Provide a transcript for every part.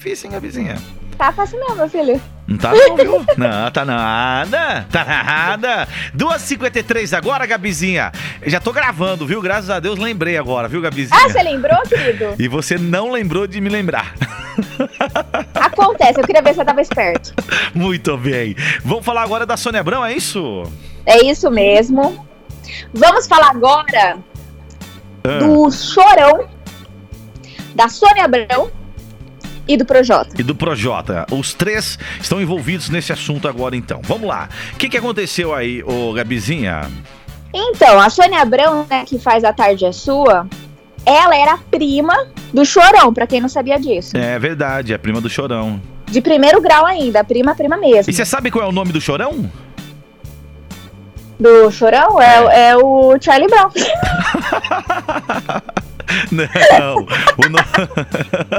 difícil, hein, Gabizinha? Tá fácil não, meu filho. Não tá não, viu? Não, tá nada. Tá nada. 2h53 agora, Gabizinha. Eu já tô gravando, viu? Graças a Deus lembrei agora, viu, Gabizinha? Ah, você lembrou, querido? E você não lembrou de me lembrar. Acontece, eu queria ver se você tava esperto. Muito bem. Vamos falar agora da Sônia Abrão, é isso? É isso mesmo. Vamos falar agora Ah, do Chorão, da Sônia Abrão e do Projota. E do Projota. Os três estão envolvidos nesse assunto agora, então. Vamos lá. O que, que aconteceu aí, ô Gabizinha? Então, a Sônia Abrão, né, que faz A Tarde é Sua, ela era prima do Chorão, pra quem não sabia disso. É verdade, é a prima do Chorão. De primeiro grau ainda, prima, prima mesmo. E você sabe qual é o nome do Chorão? Do Chorão é, é o Charlie Brown. Não, o no...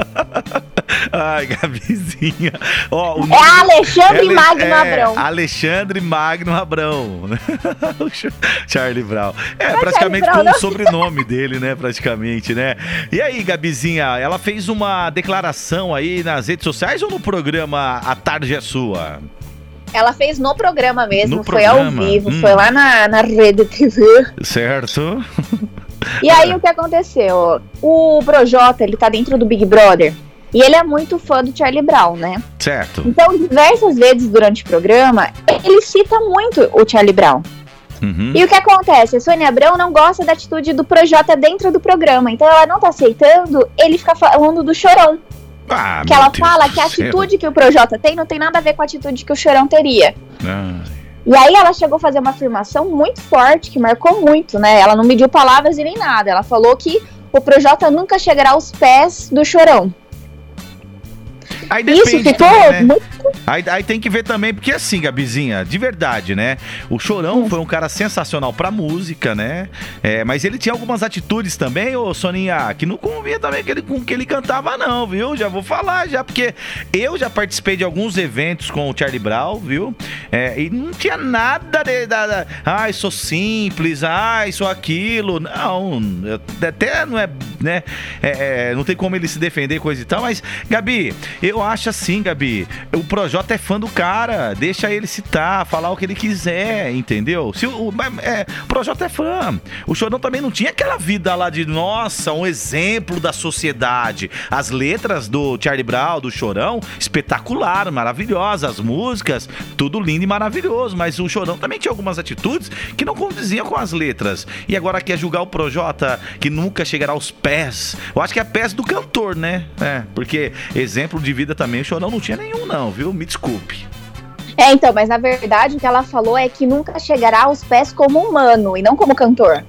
Ai, Gabizinha. Ó, o É Alexandre Ale- Magno é, Abrão. Alexandre Magno Abrão. Charlie Brown. É, é praticamente Brown, com o não. sobrenome dele, né? Praticamente, né? E aí, Gabizinha, ela fez uma declaração aí nas redes sociais ou no programa A Tarde é Sua? Ela fez no programa mesmo, No foi ao programa? vivo, Hum. foi lá na, na rede TV. Certo? E aí o que aconteceu? O Projota, ele tá dentro do Big Brother. E ele é muito fã do Charlie Brown, né? Certo. Então, diversas vezes durante o programa, ele cita muito o Charlie Brown. Uhum. E o que acontece? A Sônia Abrão não gosta da atitude do Projota dentro do programa. Então ela não tá aceitando ele ficar falando do chorão. Ah, Que ela Deus fala que a atitude que o Projota tem não tem nada a ver com a atitude que o chorão teria. E aí ela chegou a fazer uma afirmação muito forte, que marcou muito, né? Ela não mediu palavras e nem nada. Ela falou que o Projota nunca chegará aos pés do chorão. Aí Isso depende ficou também, né? muito. Aí, aí tem que ver também, porque assim, Gabizinha, de verdade, né? O Chorão foi um cara sensacional pra música, né? É, mas ele tinha algumas atitudes também, ô Soninha, que não convinha também que ele, com que ele cantava, não, viu? Já vou falar, já, porque eu já participei de alguns eventos com o Charlie Brown, viu? É, e não tinha nada de. Da, da, ai, sou simples, ai, sou aquilo. Não, até não é, né? É, é, não tem como ele se defender, coisa e tal, mas, Gabi, eu acho assim, Gabi. O Projota é fã do cara. Deixa ele citar, falar o que ele quiser, entendeu? Se o, mas, é, o Projota é fã. O Chorão também não tinha aquela vida lá de, nossa, um exemplo da sociedade. As letras do Charlie Brown, do Chorão, espetacular, maravilhosa. As músicas, tudo lindo e maravilhoso. Mas o Chorão também tinha algumas atitudes que não condiziam com as letras. E agora quer julgar o Projota, que nunca chegará aos pés. Eu acho que é pés do cantor, né? É, porque exemplo de vida também o Chorão não tinha nenhum, não, viu? Me desculpe. É, então, mas na verdade o que ela falou é que nunca chegará aos pés como humano e não como cantor.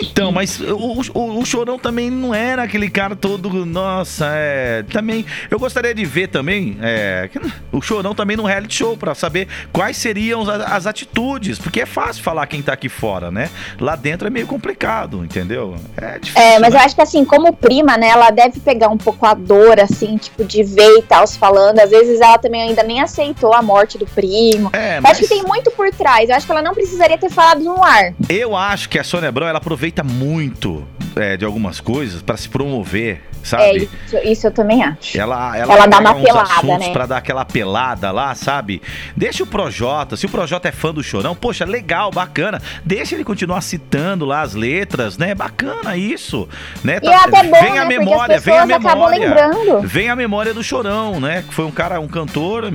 Então, mas o, o, o Chorão também não era aquele cara todo. Nossa, é. Também. Eu gostaria de ver também. É, o Chorão também no reality show, pra saber quais seriam as, as atitudes. Porque é fácil falar quem tá aqui fora, né? Lá dentro é meio complicado, entendeu? É difícil. É, mas né? eu acho que assim, como prima, né, ela deve pegar um pouco a dor, assim, tipo, de ver e tal, se falando. Às vezes ela também ainda nem aceitou a morte do primo. É, Eu mas acho que tem muito por trás. Eu acho que ela não precisaria ter falado no ar. eu acho que a Sônia Abrão ela aproveita muito é, de algumas coisas pra se promover, É, sabe? isso, isso eu também acho. Ela, ela, Ela dá uma uns pelada, assuntos né? Pra dar aquela pelada lá, sabe? Deixa o Projota, se o Projota é fã do Chorão, poxa, legal, bacana. Deixa ele continuar citando lá as letras, né? Bacana isso, né? E é até bom, vem a né, memória, porque as vem a memória. Vem a memória do Chorão, né? Que foi um cara, um cantor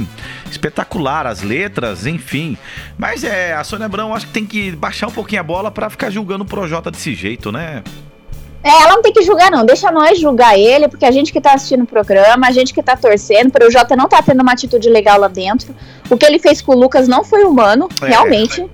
espetacular, as letras, enfim. Mas é, a Sônia Abrão acho que tem que baixar um pouquinho a bola pra ficar julgando o Projota desse jeito, né? É, ela não tem que julgar, não. Deixa nós julgar ele, porque a gente que tá assistindo o programa, a gente que tá torcendo, o Jota não tá tendo uma atitude legal lá dentro. O que ele fez com o Lucas não foi humano, É. realmente.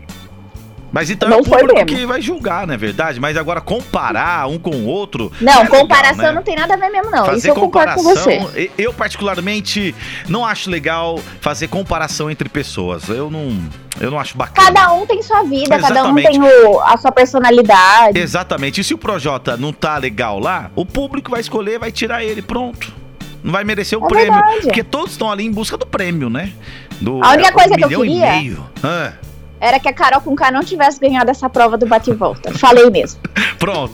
Mas então Não é o público que vai julgar, não é verdade? Mas agora comparar um com o outro. Não, é legal, comparação né? não tem nada a ver mesmo, não. Fazer Isso eu concordo com você. Eu, particularmente, não acho legal fazer comparação entre pessoas. Eu não, eu não acho bacana. Cada um tem sua vida, cada um Exatamente. tem o- a sua personalidade. Exatamente. E se o Projota não tá legal lá, o público vai escolher, vai tirar ele. Pronto. Não vai merecer o É prêmio. verdade. Porque todos estão ali em busca do prêmio, né? Do, A única é, coisa um que eu queria-. Ah, Era que a Carol com K não tivesse ganhado essa prova do bate e volta. Falei mesmo. pronto.